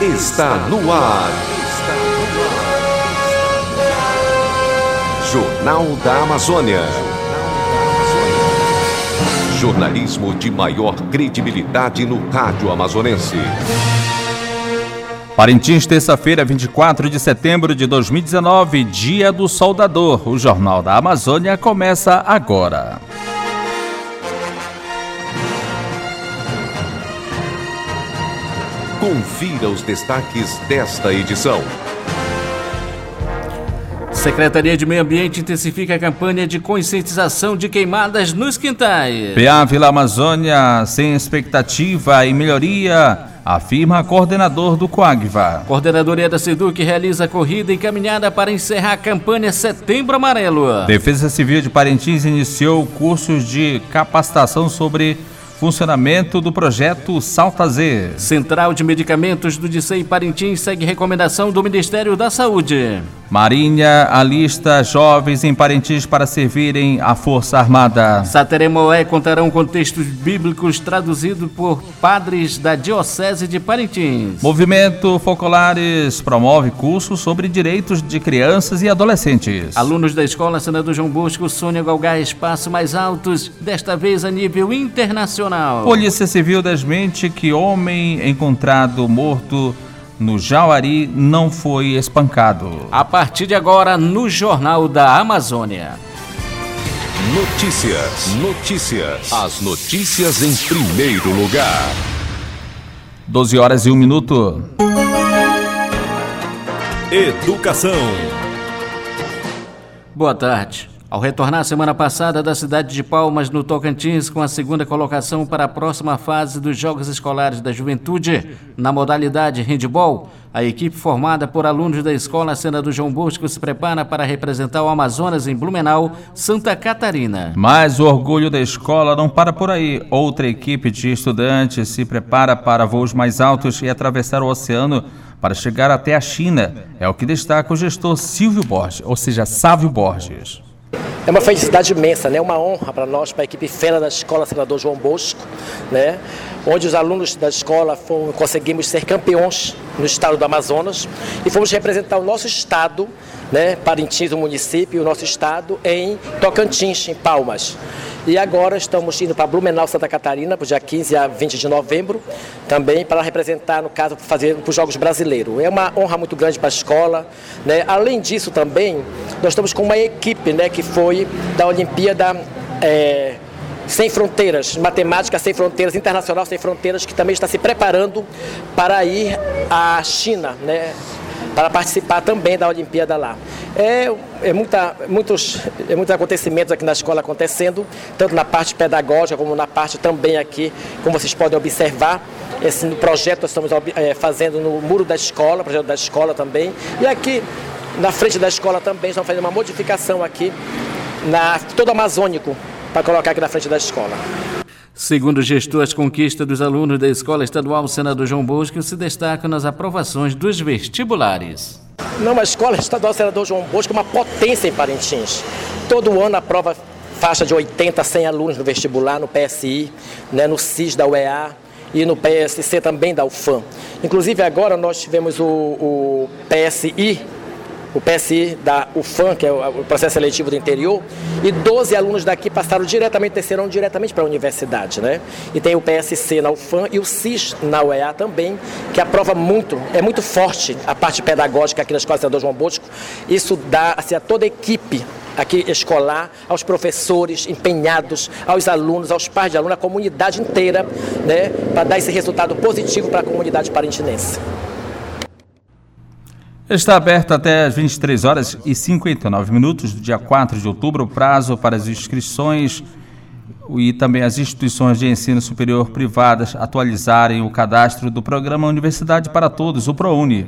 está no ar. Jornal da Amazônia. Jornalismo de maior credibilidade no rádio amazonense. Parintins, terça-feira, 24 de setembro de 2019, Dia do Soldador. O Jornal da Amazônia começa agora. Confira os destaques desta edição. Secretaria de Meio Ambiente intensifica a campanha de conscientização de queimadas nos quintais. PA Vila Amazônia sem expectativa e melhoria, afirma coordenador do Coagva. Coordenadoria da SEDUC realiza corrida encaminhada para encerrar a campanha Setembro Amarelo. Defesa Civil de Parintins iniciou cursos de capacitação sobre Funcionamento do projeto Salta Z. Central de Medicamentos do Dicei Parintins segue recomendação do Ministério da Saúde. Marinha alista jovens em Parintins para servirem à Força Armada. Sateremoé contarão com textos bíblicos traduzidos por padres da Diocese de Parintins. Movimento Focolares promove cursos sobre direitos de crianças e adolescentes. Alunos da Escola Senador João Bosco sonham galgar espaços mais altos, desta vez a nível internacional. Polícia Civil desmente que homem encontrado morto no Jauari não foi espancado. A partir de agora, no Jornal da Amazônia. Notícias, notícias. As notícias em primeiro lugar. 12 horas e 1 minuto. Educação. Boa tarde. Ao retornar semana passada da cidade de Palmas, no Tocantins, com a segunda colocação para a próxima fase dos Jogos Escolares da Juventude, na modalidade handball, a equipe formada por alunos da Escola Senador João Bosco se prepara para representar o Amazonas em Blumenau, Santa Catarina. Mas o orgulho da escola não para por aí. Outra equipe de estudantes se prepara para voos mais altos e atravessar o oceano para chegar até a China. É o que destaca o gestor Silvio Borges, ou seja, Sávio Borges. É uma felicidade imensa, né? uma honra para nós, para a equipe fera da Escola Senador João Bosco, né? Onde os alunos da escola fomos, conseguimos ser campeões no estado do Amazonas e fomos representar o nosso estado né, Parintins, o município, o nosso estado, em Tocantins, em Palmas. E agora estamos indo para Blumenau, Santa Catarina, para o dia 15 a 20 de novembro, também para representar, no caso, para fazer para os Jogos Brasileiros. É uma honra muito grande para a escola. Né? Além disso, também, nós estamos com uma equipe né, que foi da Olimpíada. É, sem Fronteiras, Matemática Sem Fronteiras, Internacional Sem Fronteiras, que também está se preparando para ir à China, né? para participar também da Olimpíada lá. É, é, muita, muitos, é muitos acontecimentos aqui na escola acontecendo, tanto na parte pedagógica como na parte também aqui, como vocês podem observar. Esse projeto nós estamos é, fazendo no muro da escola, projeto da escola também. E aqui na frente da escola também estamos fazendo uma modificação aqui, na, todo amazônico, para colocar aqui na frente da escola. Segundo o gestor, as conquistas dos alunos da Escola Estadual Senador João Bosco se destacam nas aprovações dos vestibulares. Não, a Escola Estadual Senador João Bosco é uma potência em Parintins. Todo ano aprova faixa de 80 a 100 alunos no vestibular, no PSI, né, no CIS da UEA e no PSC também da UFAM. Inclusive agora nós tivemos o, o PSI o PSI da UFAM, que é o processo seletivo do interior, e 12 alunos daqui passaram diretamente, desceram diretamente para a universidade, né? E tem o PSC na UFAM e o CIS na UEA também, que aprova muito, é muito forte a parte pedagógica aqui na Escola Senador João Bosco. Isso dá assim, a toda a equipe aqui escolar, aos professores empenhados, aos alunos, aos pais de alunos, à comunidade inteira, né, para dar esse resultado positivo para a comunidade parintinense. Está aberto até as 23 horas e 59 minutos do dia 4 de outubro o prazo para as inscrições e também as instituições de ensino superior privadas atualizarem o cadastro do programa Universidade para Todos, o ProUni.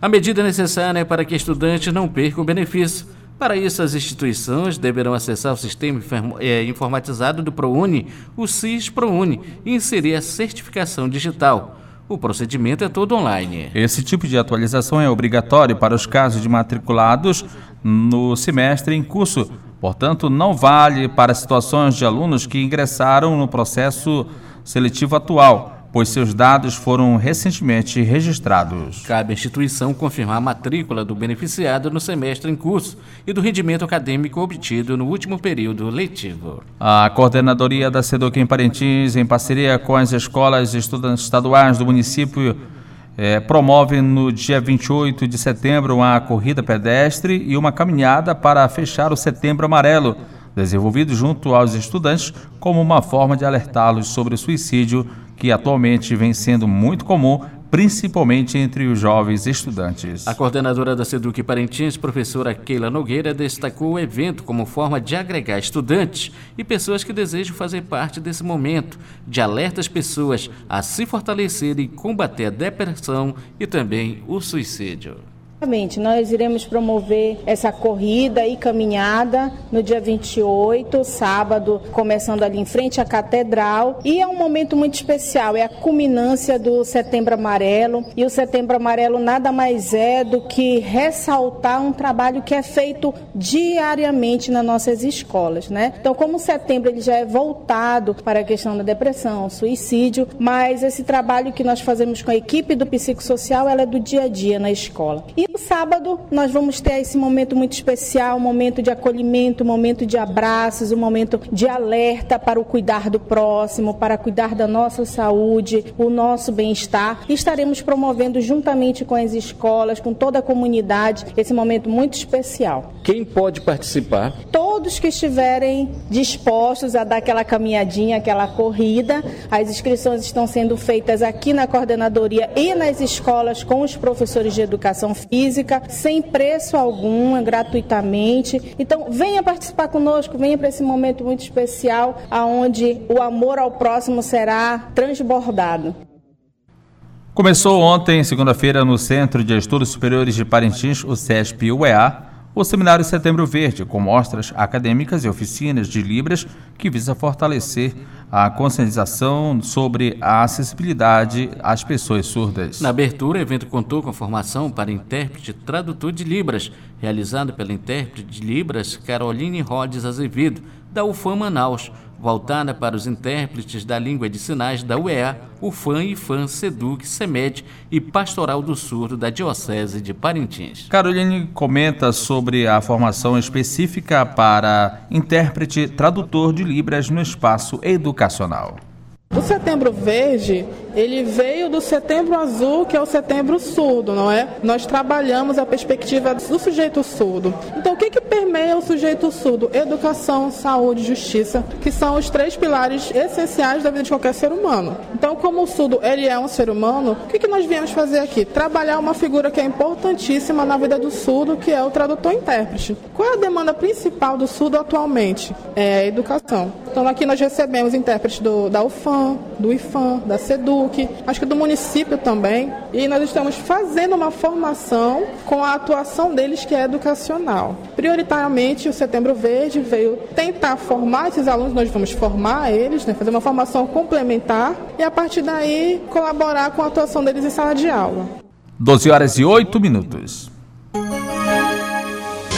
A medida necessária é para que estudantes não percam o benefício. Para isso, as instituições deverão acessar o sistema é, informatizado do ProUni, o CIS ProUni, e inserir a certificação digital. O procedimento é todo online. Esse tipo de atualização é obrigatório para os casos de matriculados no semestre em curso. Portanto, não vale para situações de alunos que ingressaram no processo seletivo atual, pois seus dados foram recentemente registrados. Cabe à instituição confirmar a matrícula do beneficiado no semestre em curso e do rendimento acadêmico obtido no último período letivo. A coordenadoria da SEDUC em Parintins, em parceria com as escolas estaduais do município, é, promove no dia 28 de setembro uma corrida pedestre e uma caminhada para fechar o Setembro Amarelo, desenvolvido junto aos estudantes como uma forma de alertá-los sobre o suicídio que atualmente vem sendo muito comum, principalmente entre os jovens estudantes. A coordenadora da SEDUC Parintins, professora Keila Nogueira, destacou o evento como forma de agregar estudantes e pessoas que desejam fazer parte desse momento, de alerta às pessoas a se fortalecerem e combater a depressão e também o suicídio. Nós iremos promover essa corrida e caminhada no dia 28, sábado, começando ali em frente à Catedral. E é um momento muito especial, é a culminância do Setembro Amarelo. E o Setembro Amarelo nada mais é do que ressaltar um trabalho que é feito diariamente nas nossas escolas, né? Então, como o setembro ele já é voltado para a questão da depressão, suicídio, mas esse trabalho que nós fazemos com a equipe do psicossocial, ela é do dia a dia na escola. E no sábado, nós vamos ter esse momento muito especial, um momento de acolhimento, um momento de abraços, um momento de alerta para o cuidar do próximo, para cuidar da nossa saúde, o nosso bem-estar. E estaremos promovendo juntamente com as escolas, com toda a comunidade, esse momento muito especial. Quem pode participar? Todos que estiverem dispostos a dar aquela caminhadinha, aquela corrida, as inscrições estão sendo feitas aqui na coordenadoria e nas escolas com os professores de educação física física, sem preço algum, gratuitamente. Então, venha participar conosco, venha para esse momento muito especial, aonde o amor ao próximo será transbordado. Começou ontem, segunda-feira, no Centro de Estudos Superiores de Parintins, o CESP-UEA, o Seminário Setembro Verde, com mostras acadêmicas e oficinas de Libras, que visa fortalecer a conscientização sobre a acessibilidade às pessoas surdas. Na abertura, o evento contou com a formação para intérprete tradutor de Libras, realizado pela intérprete de Libras Caroline Rhodes Azevedo, da UFAM Manaus, voltada para os intérpretes da língua de sinais da UEA, UFAM, IFAM, SEDUC, SEMED e Pastoral do Surdo da Diocese de Parintins. Caroline comenta sobre a formação específica para intérprete tradutor de Libras no espaço educacional. O Setembro Verde, ele veio do Setembro Azul, que é o Setembro Surdo, não é? Nós trabalhamos a perspectiva do sujeito surdo. Então, o que, que permeia o sujeito surdo? Educação, saúde, justiça, que são os três pilares essenciais da vida de qualquer ser humano. Então, como o surdo ele é um ser humano, o que, que nós viemos fazer aqui? Trabalhar uma figura que é importantíssima na vida do surdo, que é o tradutor-intérprete. Qual é a demanda principal do surdo atualmente? É a educação. Então, aqui nós recebemos intérpretes do, da UFAM, do IFAM, da SEDUC, acho que do município também. E nós estamos fazendo uma formação com a atuação deles que é educacional. Prioritariamente, o Setembro Verde veio tentar formar esses alunos, nós vamos formar eles, né, fazer uma formação complementar e a partir daí colaborar com a atuação deles em sala de aula. 12 horas e 8 minutos.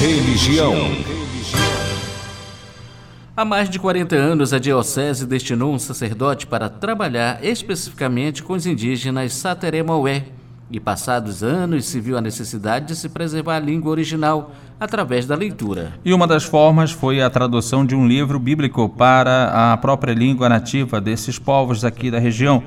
Religião. Há mais de 40 anos, a Diocese destinou um sacerdote para trabalhar especificamente com os indígenas Sateremaué. E passados anos se viu a necessidade de se preservar a língua original através da leitura. E uma das formas foi a tradução de um livro bíblico para a própria língua nativa desses povos aqui da região.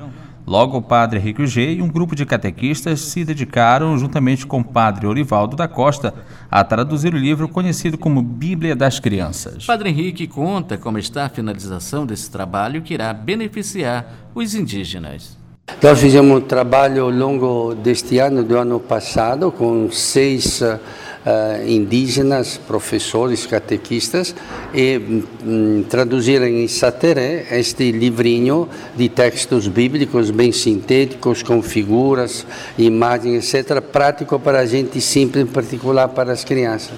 Logo, o padre Henrique G e um grupo de catequistas se dedicaram, juntamente com o padre Orivaldo da Costa, a traduzir o livro conhecido como Bíblia das Crianças. Padre Henrique conta como está a finalização desse trabalho que irá beneficiar os indígenas. Nós fizemos um trabalho ao longo deste ano, do ano passado, com seis uh, indígenas, professores, catequistas, e um, traduziram em sateré este livrinho de textos bíblicos bem sintéticos, com figuras, imagens, etc., prático para a gente simples, em particular para as crianças.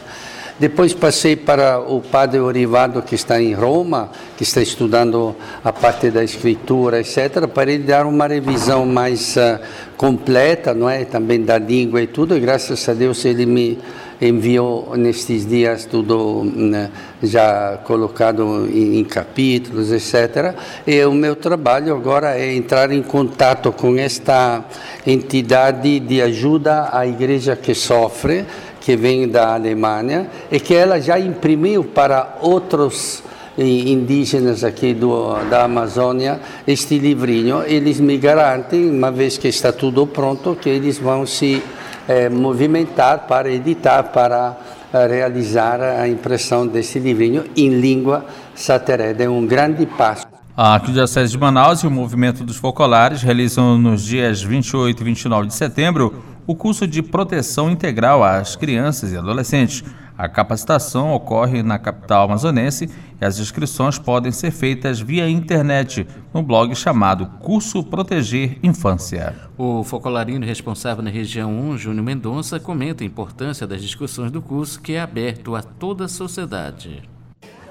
Depois passei para o padre Orivado, que está em Roma, que está estudando a parte da escritura, etc., para ele dar uma revisão mais uh, completa, não é? Também da língua e tudo, e graças a Deus ele me enviou nestes dias tudo né, já colocado em, em, capítulos, etc. E o meu trabalho agora é entrar em contato com esta entidade de ajuda à igreja que sofre, que vem da Alemanha, e que ela já imprimiu para outros indígenas aqui do, da Amazônia este livrinho. Eles me garantem, uma vez que está tudo pronto, que eles vão se eh, movimentar para editar, para eh, realizar a impressão desse livrinho em língua satereda. É um grande passo. A Arquidiocese de Manaus e o Movimento dos Focolares realizam nos dias 28 e 29 de setembro o curso de proteção integral às crianças e adolescentes. A capacitação ocorre na capital amazonense e as inscrições podem ser feitas via internet no blog chamado Curso Proteger Infância. O focolarino responsável na região 1, Júnior Mendonça, comenta a importância das discussões do curso que é aberto a toda a sociedade.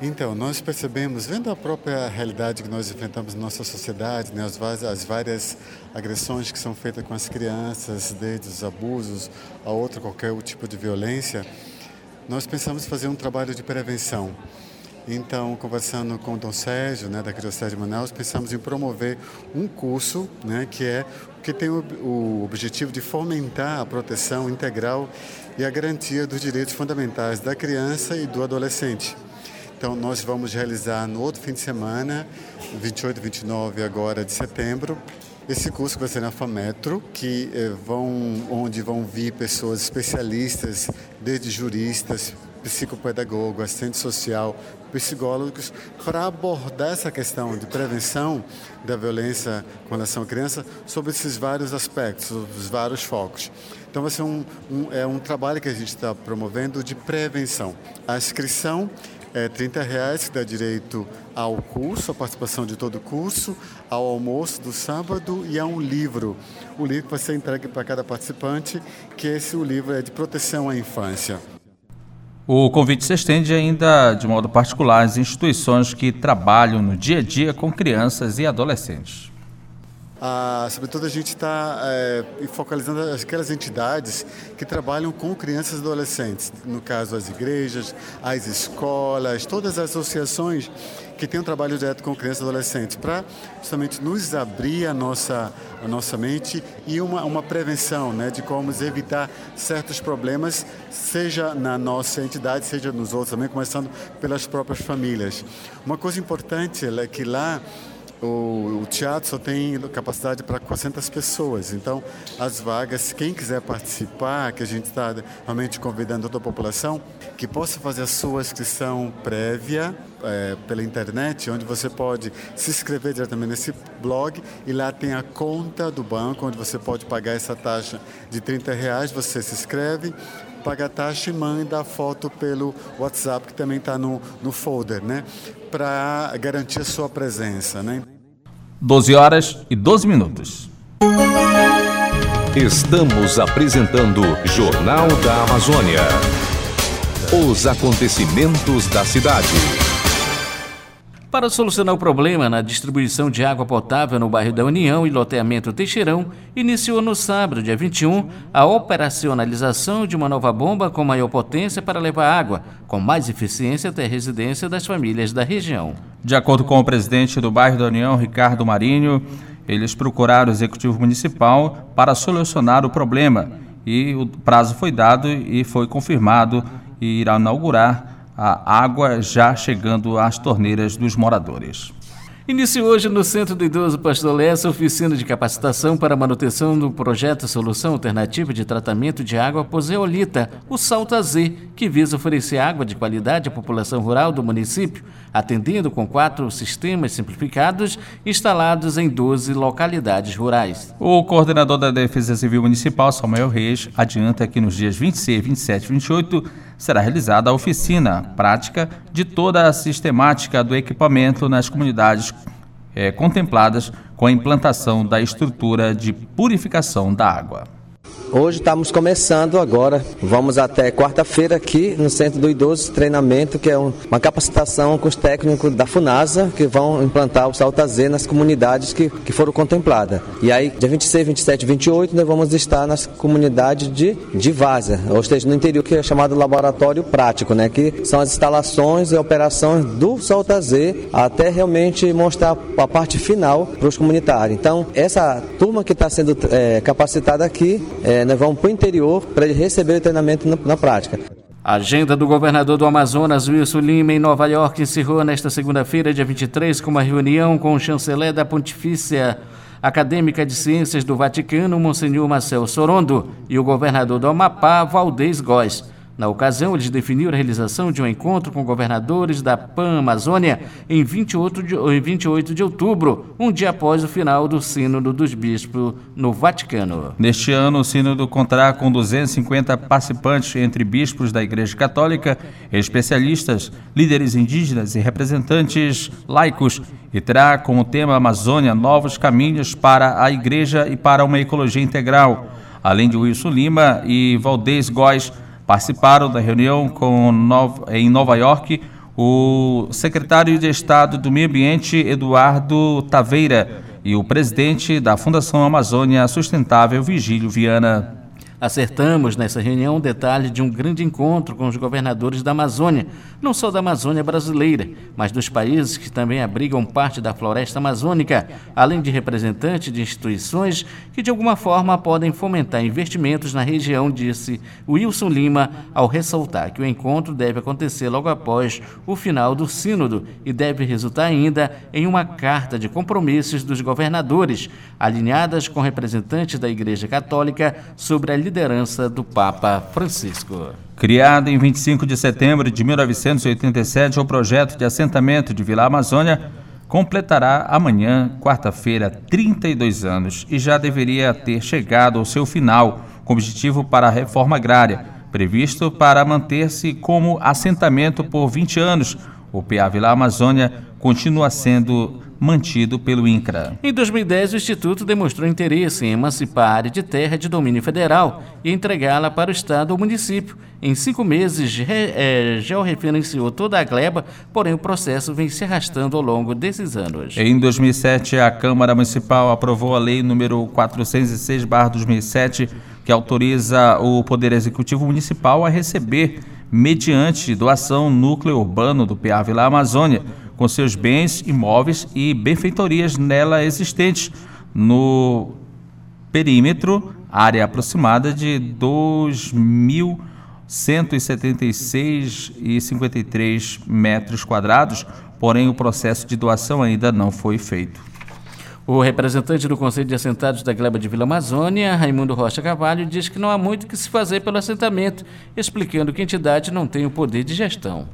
Então, nós percebemos, vendo a própria realidade que nós enfrentamos na nossa sociedade, né, as, as, várias agressões que são feitas com as crianças, desde os abusos a outro qualquer tipo de violência, nós pensamos fazer um trabalho de prevenção. Então, conversando com o Dom Sérgio, né, da Arquidiocese de Manaus, pensamos em promover um curso né, que é que tem o, o objetivo de fomentar a proteção integral e a garantia dos direitos fundamentais da criança e do adolescente. Então, nós vamos realizar no outro fim de semana, 28 e 29 agora de setembro, esse curso vai ser na FAMetro, que eh, vão, onde vão vir pessoas especialistas, desde juristas, psicopedagogo, assistente social, psicólogos, para abordar essa questão de prevenção da violência com relação à criança sobre esses vários aspectos, os vários focos. Então vai ser um, um, é um trabalho que a gente está promovendo de prevenção. A inscrição é 30 reais, que dá direito ao curso, a participação de todo o curso, ao almoço do sábado e a um livro. O livro vai ser entregue para cada participante, que esse o livro é de proteção à infância. O convite se estende ainda de modo particular às instituições que trabalham no dia a dia com crianças e adolescentes. Ah, sobretudo a gente está é, focalizando aquelas entidades que trabalham com crianças e adolescentes, no caso as igrejas, as escolas, todas as associações que têm um trabalho direto com crianças e adolescentes, para justamente nos abrir a nossa, a nossa mente e uma, uma prevenção né, de como evitar certos problemas, seja na nossa entidade, seja nos outros também, começando pelas próprias famílias. Uma coisa importante é que lá o, o, teatro só tem capacidade para 400 pessoas, então as vagas, quem quiser participar, que a gente está realmente convidando toda a população, que possa fazer a sua inscrição prévia é, pela internet, onde você pode se inscrever diretamente nesse blog e lá tem a conta do banco, onde você pode pagar essa taxa de 30 reais, você se inscreve, paga a taxa e manda a foto pelo WhatsApp, que também está no, no folder, né? Para garantir a sua presença, né? 12 horas e 12 minutos. Estamos apresentando Jornal da Amazônia. Os acontecimentos da cidade. Para solucionar o problema na distribuição de água potável no bairro da União e loteamento Teixeirão, iniciou no sábado, dia 21, a operacionalização de uma nova bomba com maior potência para levar água, com mais eficiência até a residência das famílias da região. De acordo com o presidente do bairro da União, Ricardo Marinho, eles procuraram o executivo municipal para solucionar o problema e o prazo foi dado e foi confirmado e irá inaugurar a água já chegando às torneiras dos moradores. Inicia hoje no Centro do Idoso Pastor Lessa oficina de capacitação para manutenção do projeto Solução Alternativa de Tratamento de Água Poseolita, o Salta Z, que visa oferecer água de qualidade à população rural do município, atendendo com quatro sistemas simplificados instalados em 12 localidades rurais. O coordenador da Defesa Civil Municipal, Samuel Reis, adianta que nos dias 26, 27 e 28 será realizada a oficina prática de toda a sistemática do equipamento nas comunidades é, contempladas com a implantação da estrutura de purificação da água. Hoje estamos começando agora. Vamos até quarta-feira aqui no Centro do Idoso Treinamento, que é uma capacitação com os técnicos da FUNASA que vão implantar o Salta Z nas comunidades que, que foram contempladas. E aí, dia 26, 27 e 28, nós vamos estar nas comunidades de, de Várzea, ou seja, no interior, que é chamado laboratório prático, né? Que são as instalações e operações do Salta Z até realmente mostrar a parte final para os comunitários. Então, essa turma que está sendo é, capacitada aqui é, é, nós vamos para o interior para receber o treinamento na, na prática. A agenda do governador do Amazonas, Wilson Lima, em Nova York, encerrou nesta segunda-feira, dia 23, com uma reunião com o chanceler da Pontifícia Acadêmica de Ciências do Vaticano, Monsenhor Marcel Sorondo, e o governador do Amapá, Valdez Góes. Na ocasião, eles definiram a realização de um encontro com governadores da Pan-Amazônia em 28 de, em 28 de outubro, um dia após o final do Sínodo dos Bispos no Vaticano. Neste ano, o Sínodo contará com 250 participantes entre bispos da Igreja Católica, especialistas, líderes indígenas e representantes laicos e terá como tema Amazônia novos caminhos para a Igreja e para uma ecologia integral. Além de Wilson Lima e Valdez Góes, Participaram da reunião com, em Nova York o secretário de Estado do Meio Ambiente, Eduardo Taveira, e o presidente da Fundação Amazônia Sustentável, Vigílio Viana. Acertamos nessa reunião detalhes de um grande encontro com os governadores da Amazônia, não só da Amazônia brasileira, mas dos países que também abrigam parte da floresta amazônica, além de representantes de instituições que de alguma forma podem fomentar investimentos na região, disse Wilson Lima, ao ressaltar que o encontro deve acontecer logo após o final do Sínodo e deve resultar ainda em uma carta de compromissos dos governadores, alinhadas com representantes da Igreja Católica sobre a liderança do Papa Francisco. Criado em 25 de setembro de 1987, o projeto de assentamento de Vila Amazônia completará amanhã, quarta-feira, 32 anos e já deveria ter chegado ao seu final, com objetivo para a reforma agrária, previsto para manter-se como assentamento por 20 anos. O PA Vila Amazônia continua sendo mantido pelo INCRA. Em 2010, o Instituto demonstrou interesse em emancipar a área de terra de domínio federal e entregá-la para o Estado ou município. Em cinco meses, é, georreferenciou toda a gleba, porém o processo vem se arrastando ao longo desses anos. Em 2007, a Câmara Municipal aprovou a Lei número 406-2007, que autoriza o Poder Executivo Municipal a receber, mediante doação, núcleo urbano do PA Vila Amazônia com seus bens imóveis e benfeitorias nela existentes no perímetro, área aproximada de 2.176,53 metros quadrados, porém o processo de doação ainda não foi feito. O representante do Conselho de Assentados da Gleba de Vila Amazônia, Raimundo Rocha Carvalho, diz que não há muito que se fazer pelo assentamento, explicando que a entidade não tem o poder de gestão.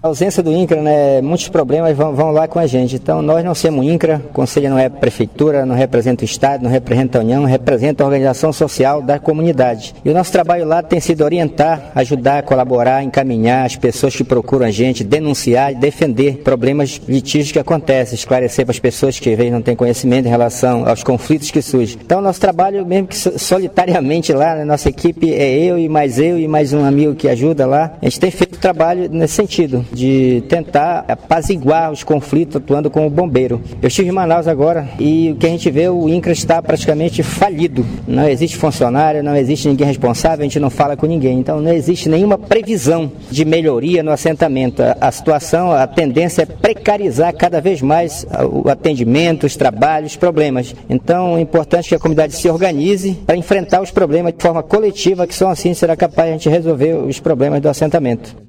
A ausência do INCRA, né, muitos problemas vão, vão, lá com a gente. Então, nós não somos INCRA, o Conselho não é prefeitura, não representa o Estado, não representa a União, representa a organização social da comunidade. E o nosso trabalho lá tem sido orientar, ajudar, colaborar, encaminhar as pessoas que procuram a gente, denunciar e defender problemas litígios que acontecem, esclarecer para as pessoas que às vezes não têm conhecimento em relação aos conflitos que surgem. Então, nosso trabalho, mesmo que solitariamente lá, né, nossa equipe é eu e mais eu e mais um amigo que ajuda lá, a gente tem feito trabalho nesse sentido de tentar apaziguar os conflitos atuando como bombeiro. Eu estive em Manaus agora e o que a gente vê, o INCRA está praticamente falido. Não existe funcionário, não existe ninguém responsável, a gente não fala com ninguém. Então não existe nenhuma previsão de melhoria no assentamento. A situação, a tendência é precarizar cada vez mais o atendimento, os trabalhos, os problemas. Então é importante que a comunidade se organize para enfrentar os problemas de forma coletiva, que só assim será capaz de a gente resolver os problemas do assentamento.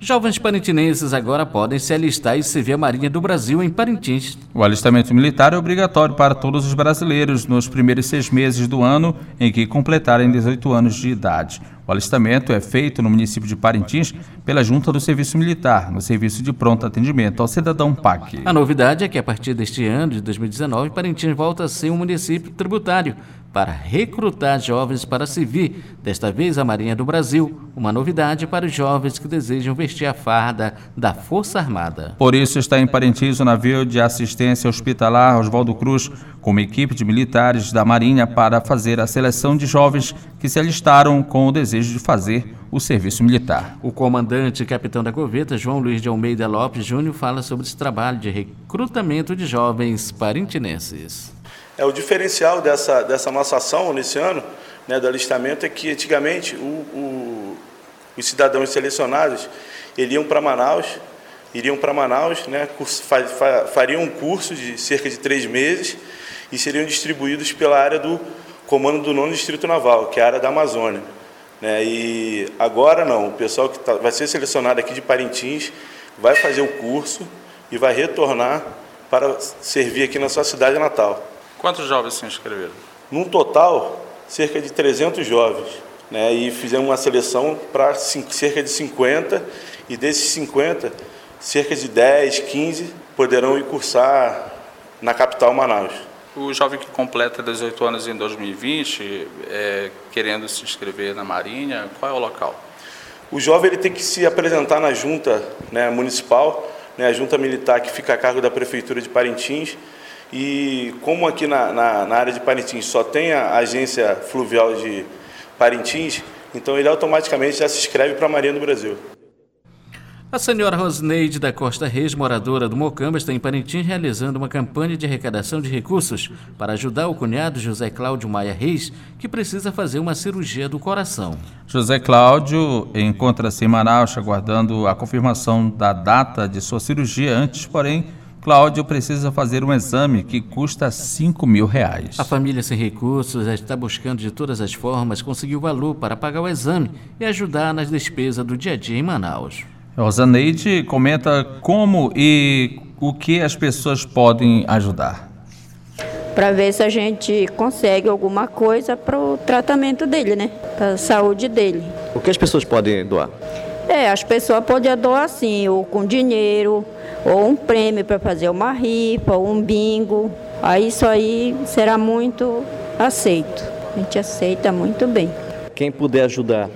Jovens parintinenses agora podem se alistar e servir a Marinha do Brasil em Parintins. O alistamento militar é obrigatório para todos os brasileiros nos primeiros seis meses do ano em que completarem 18 anos de idade. O alistamento é feito no município de Parintins pela Junta do Serviço Militar, no Serviço de Pronto Atendimento ao Cidadão PAC. A novidade é que a partir deste ano de 2019, Parintins volta a ser um município tributário para recrutar jovens para servir, desta vez a Marinha do Brasil, uma novidade para os jovens que desejam vestir a farda da Força Armada. Por isso está em Parintins o navio de assistência hospitalar Oswaldo Cruz, com uma equipe de militares da Marinha para fazer a seleção de jovens que se alistaram com o desejo de fazer o serviço militar. O comandante e capitão da corveta, João Luiz de Almeida Lopes Júnior, fala sobre esse trabalho de recrutamento de jovens parintinenses. É, o diferencial dessa, dessa nossa ação nesse ano, né, do alistamento, é que antigamente o, o, os cidadãos selecionados iriam para Manaus, iriam para Manaus, né, fariam um curso de cerca de três meses e seriam distribuídos pela área do comando do nono distrito naval, que é a área da Amazônia. Né, e agora não, o pessoal que tá, vai ser selecionado aqui de Parintins vai fazer o curso e vai retornar para servir aqui na sua cidade natal. Quantos jovens se inscreveram? Num total, cerca de 300 jovens. Né? E fizemos uma seleção para cerca de 50, e desses 50, cerca de 10, 15 poderão ir cursar na capital Manaus. O jovem que completa 18 anos em 2020, é, querendo se inscrever na Marinha, qual é o local? O jovem ele tem que se apresentar na junta né, municipal, né, a junta militar que fica a cargo da Prefeitura de Parintins, e como aqui na, na, na área de Parintins só tem a agência fluvial de Parintins, então ele automaticamente já se inscreve para a Marinha do Brasil. A senhora Rosneide da Costa Reis, moradora do Mocamba, está em Parintins realizando uma campanha de arrecadação de recursos para ajudar o cunhado José Cláudio Maia Reis, que precisa fazer uma cirurgia do coração. José Cláudio encontra-se em Manaus aguardando a confirmação da data de sua cirurgia antes, porém, Cláudio precisa fazer um exame que custa 5 mil reais. A família sem recursos está buscando de todas as formas conseguir o valor para pagar o exame e ajudar nas despesas do dia a dia em Manaus. Rosaneide comenta como e o que as pessoas podem ajudar. Para ver se a gente consegue alguma coisa para o tratamento dele, né? Para a saúde dele. O que as pessoas podem doar? É, as pessoas podem doar assim, ou com dinheiro, ou um prêmio para fazer uma rifa, ou um bingo. Aí isso aí será muito aceito. A gente aceita muito bem. Quem puder ajudar,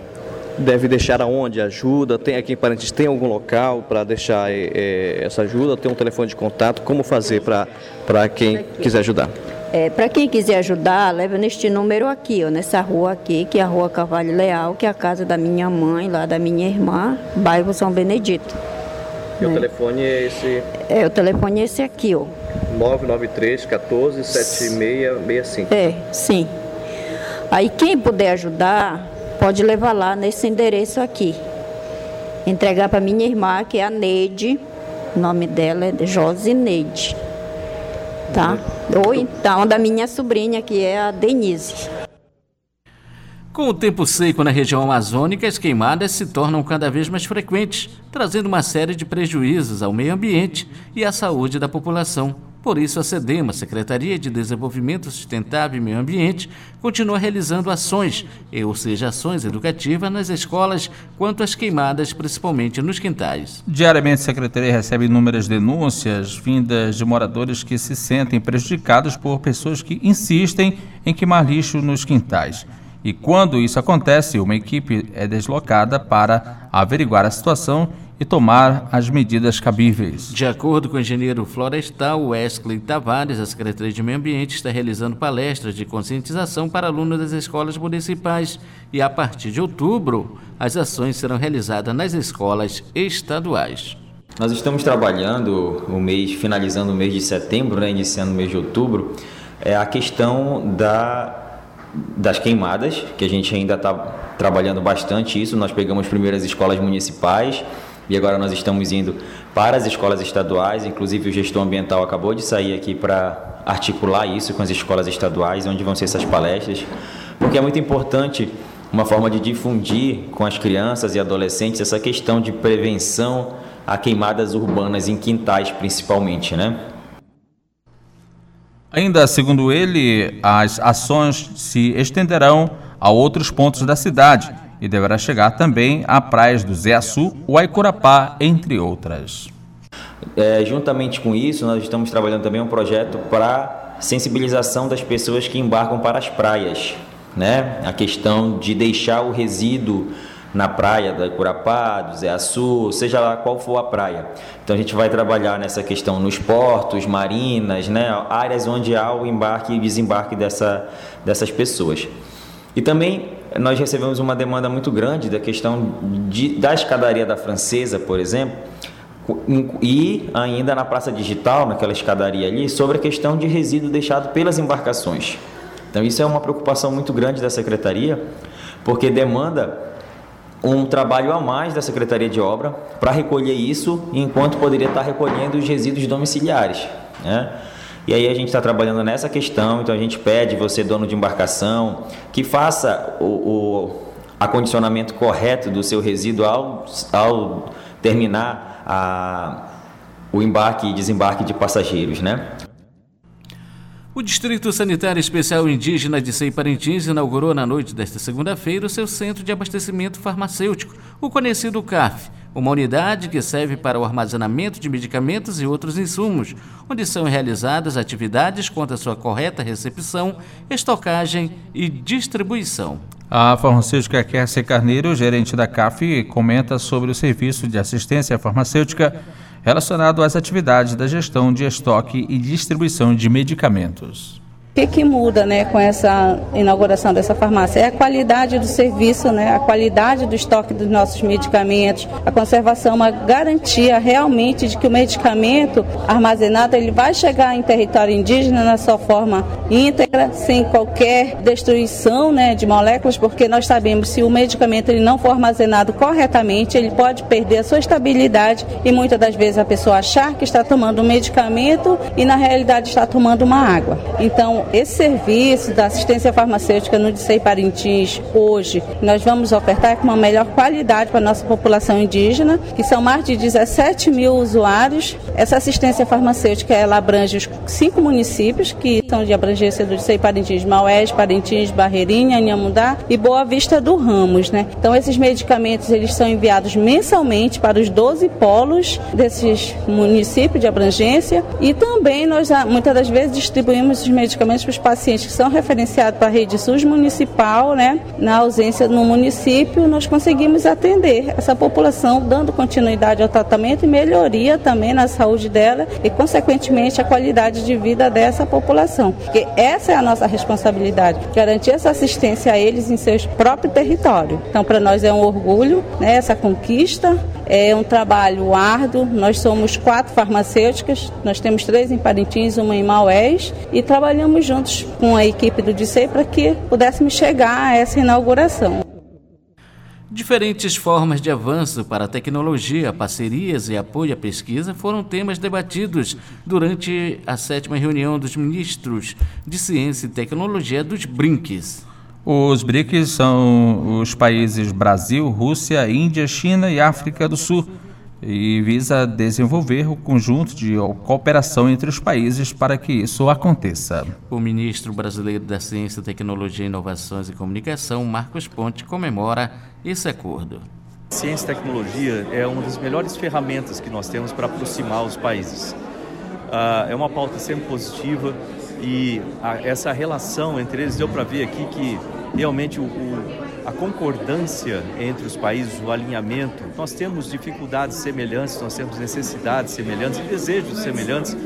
deve deixar aonde ajuda? Tem aqui em Parentes, tem algum local para deixar é, essa ajuda? Tem um telefone de contato? Como fazer para quem quiser ajudar? É, para quem quiser ajudar, leva neste número aqui, ó, nessa rua aqui, que é a Rua Carvalho Leal, que é a casa da minha mãe, lá da minha irmã, bairro São Benedito. E o telefone é esse? É, o telefone é esse aqui, ó. 993 14 7665. É, sim. Aí quem puder ajudar, pode levar lá nesse endereço aqui. Entregar para minha irmã, que é a Neide. O nome dela é Josineide. Tá? Ou então da minha sobrinha, que é a Denise. Com o tempo seco na região amazônica, as queimadas se tornam cada vez mais frequentes, trazendo uma série de prejuízos ao meio ambiente e à saúde da população. Por isso, a SEDEMA, Secretaria de Desenvolvimento Sustentável e Meio Ambiente, continua realizando ações, ou seja, ações educativas nas escolas quanto às queimadas, principalmente nos quintais. Diariamente, a Secretaria recebe inúmeras denúncias vindas de moradores que se sentem prejudicados por pessoas que insistem em queimar lixo nos quintais. E quando isso acontece, uma equipe é deslocada para averiguar a situação e tomar as medidas cabíveis. De acordo com o engenheiro florestal Wesley Tavares, a Secretaria de Meio Ambiente está realizando palestras de conscientização para alunos das escolas municipais e a partir de outubro as ações serão realizadas nas escolas estaduais. Nós estamos trabalhando o mês, finalizando o mês de setembro, né, iniciando o mês de outubro, é a questão da das queimadas, que a gente ainda está trabalhando bastante isso. Nós pegamos primeiro as escolas municipais e agora nós estamos indo para as escolas estaduais. Inclusive, o gestor ambiental acabou de sair aqui para articular isso com as escolas estaduais, onde vão ser essas palestras, porque é muito importante uma forma de difundir com as crianças e adolescentes essa questão de prevenção a queimadas urbanas em quintais, principalmente, né? Ainda segundo ele, as ações se estenderão a outros pontos da cidade e deverá chegar também a praias do Zé Açu, Aicurapá, entre outras. É, juntamente com isso, nós estamos trabalhando também um projeto para sensibilização das pessoas que embarcam para as praias, né? A questão de deixar o resíduo na praia da Curapá, do Zé Açu, seja lá qual for a praia. Então a gente vai trabalhar nessa questão nos portos, marinas, né? áreas onde há o embarque e desembarque dessa, dessas pessoas. E também nós recebemos uma demanda muito grande da questão de, da escadaria da Francesa, por exemplo, e ainda na Praça Digital, naquela escadaria ali, sobre a questão de resíduo deixado pelas embarcações. Então isso é uma preocupação muito grande da Secretaria, porque demanda um trabalho a mais da Secretaria de Obra para recolher isso, enquanto poderia estar recolhendo os resíduos domiciliares. Né? E aí a gente está trabalhando nessa questão, então a gente pede você, dono de embarcação, que faça o, o acondicionamento correto do seu resíduo ao, ao terminar a, o embarque e desembarque de passageiros, né? O Distrito Sanitário Especial Indígena de Sei Parintins inaugurou na noite desta segunda-feira o seu centro de abastecimento farmacêutico, o conhecido CAF, uma unidade que serve para o armazenamento de medicamentos e outros insumos, onde são realizadas atividades quanto à sua correta recepção, estocagem e distribuição. A farmacêutica Kersia Carneiro, gerente da CAF, comenta sobre o serviço de assistência farmacêutica relacionado às atividades da gestão de estoque e distribuição de medicamentos que, que muda né, com essa inauguração dessa farmácia? É a qualidade do serviço, né, a qualidade do estoque dos nossos medicamentos, a conservação, uma garantia realmente de que o medicamento armazenado ele vai chegar em território indígena na sua forma íntegra, sem qualquer destruição né, de moléculas, porque nós sabemos se o medicamento ele não for armazenado corretamente, ele pode perder a sua estabilidade e muitas das vezes a pessoa achar que está tomando um medicamento e na realidade está tomando uma água. Então, esse serviço da assistência farmacêutica no Dicei Parintins, hoje, nós vamos ofertar com uma melhor qualidade para a nossa população indígena, que são mais de 17 mil usuários. Essa assistência farmacêutica, ela abrange os cinco municípios, que são de abrangência do Dicei Parintins, Maués, Parintins, Barreirinha, Inhamudá e Boa Vista do Ramos, né? Então, esses medicamentos, eles são enviados mensalmente para os 12 polos desses municípios de abrangência e também nós, muitas das vezes, distribuímos os medicamentos para os pacientes que são referenciados para a rede SUS municipal, né? Na ausência no município, nós conseguimos atender essa população, dando continuidade ao tratamento e melhoria também na saúde dela e, consequentemente, a qualidade de vida dessa população. Porque essa é a nossa responsabilidade, garantir essa assistência a eles em seus próprios territórios. Então, para nós é um orgulho, né? Essa conquista é um trabalho árduo. Nós somos quatro farmacêuticas, nós temos três em Parintins, uma em Maués e trabalhamos juntos com a equipe do DICEI para que pudéssemos chegar a essa inauguração. Diferentes formas de avanço para a tecnologia, parcerias e apoio à pesquisa foram temas debatidos durante a sétima reunião dos ministros de Ciência e Tecnologia dos BRINCS. Os BRICS são os países Brasil, Rússia, Índia, China e África do Sul e visa desenvolver o conjunto de cooperação entre os países para que isso aconteça. O ministro brasileiro da Ciência, Tecnologia, Inovações e Comunicação, Marcos Ponte, comemora esse acordo. Ciência e tecnologia é uma das melhores ferramentas que nós temos para aproximar os países. Uh, é uma pauta sempre positiva e a, essa relação entre eles deu para ver aqui que realmente o, o a concordância entre os países, o alinhamento. Nós temos dificuldades semelhantes, nós temos necessidades semelhantes e desejos semelhantes.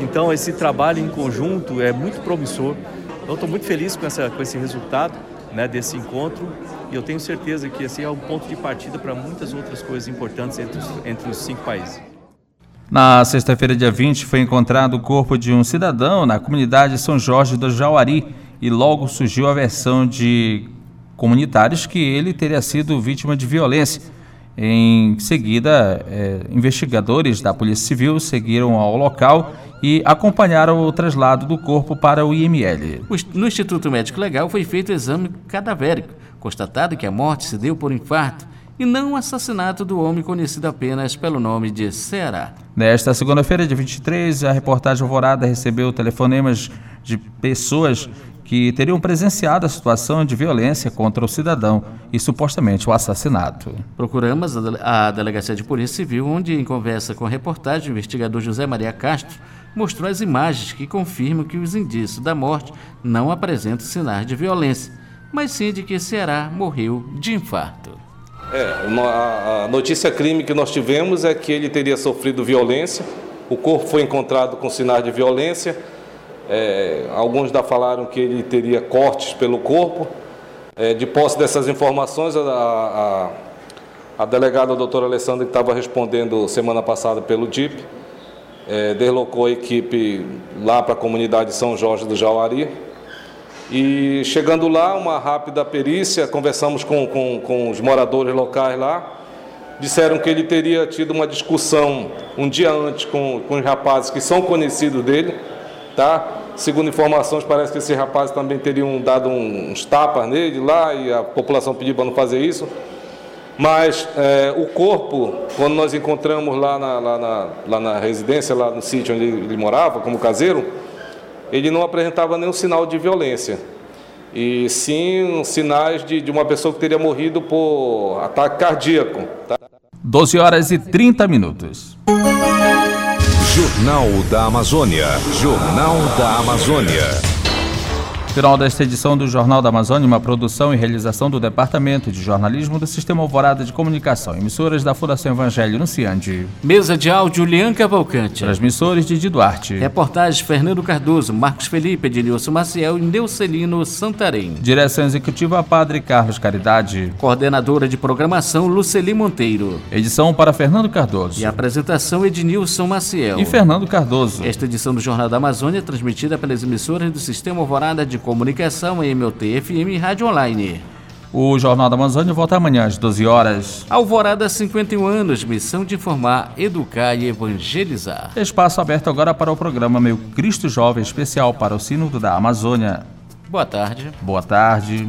Então, esse trabalho em conjunto é muito promissor. Eu estou muito feliz com, essa, com esse resultado né, desse encontro e eu tenho certeza que esse é um ponto de partida para muitas outras coisas importantes entre os, entre os cinco países. Na sexta-feira, dia 20, foi encontrado o corpo de um cidadão na comunidade São Jorge do Jauari e logo surgiu a versão de comunitários que ele teria sido vítima de violência. Em seguida, é, investigadores da Polícia Civil seguiram ao local e acompanharam o traslado do corpo para o IML. No Instituto Médico Legal foi feito o exame cadavérico, constatado que a morte se deu por infarto e não o assassinato do homem conhecido apenas pelo nome de Ceará. Nesta segunda-feira, dia 23, a reportagem Alvorada recebeu telefonemas de pessoas que teriam presenciado a situação de violência contra o cidadão e supostamente o assassinato. Procuramos a Delegacia de Polícia Civil, onde, em conversa com a reportagem, o investigador José Maria Castro mostrou as imagens que confirmam que os indícios da morte não apresentam sinais de violência, mas sim de que Ceará morreu de infarto. É, a notícia crime que nós tivemos é que ele teria sofrido violência, o corpo foi encontrado com sinais de violência, é, alguns já falaram que ele teria cortes pelo corpo. É, de posse dessas informações, a, a, a delegada a doutora Alessandra, que estava respondendo semana passada pelo DIP, é, deslocou a equipe lá para a comunidade São Jorge do Jauari. E chegando lá, uma rápida perícia, conversamos com, com, com os moradores locais lá, disseram que ele teria tido uma discussão um dia antes com, com os rapazes que são conhecidos dele, tá? Segundo informações, parece que esses rapazes também teriam dado uns tapas nele lá e a população pediu para não fazer isso. Mas é, o corpo, quando nós encontramos lá na, lá, na, lá na residência, lá no sítio onde ele morava, como caseiro, ele não apresentava nenhum sinal de violência. E sim sinais de, de uma pessoa que teria morrido por ataque cardíaco. Tá? 12 horas e 30 minutos. Jornal da Amazônia. Jornal da Amazônia. Final desta edição do Jornal da Amazônia, uma produção e realização do Departamento de Jornalismo do Sistema Alvorada de Comunicação, emissoras da Fundação Evangelho no Ciande. Mesa de áudio Lian Cavalcante. Transmissores de Duarte. Reportagens Fernando Cardoso, Marcos Felipe, Edilson Maciel e Neucelino Santarém. Direção Executiva Padre Carlos Caridade. Coordenadora de Programação Luceli Monteiro. Edição para Fernando Cardoso. E apresentação Ednilson Maciel. E Fernando Cardoso. Esta edição do Jornal da Amazônia é transmitida pelas emissoras do Sistema Alvorada de Comunicação, MLT FM e Rádio Online. O Jornal da Amazônia volta amanhã às 12 horas. Alvorada 51 anos, missão de informar, educar e evangelizar. Espaço aberto agora para o programa Meu Cristo Jovem, especial para o Sínodo da Amazônia. Boa tarde. Boa tarde.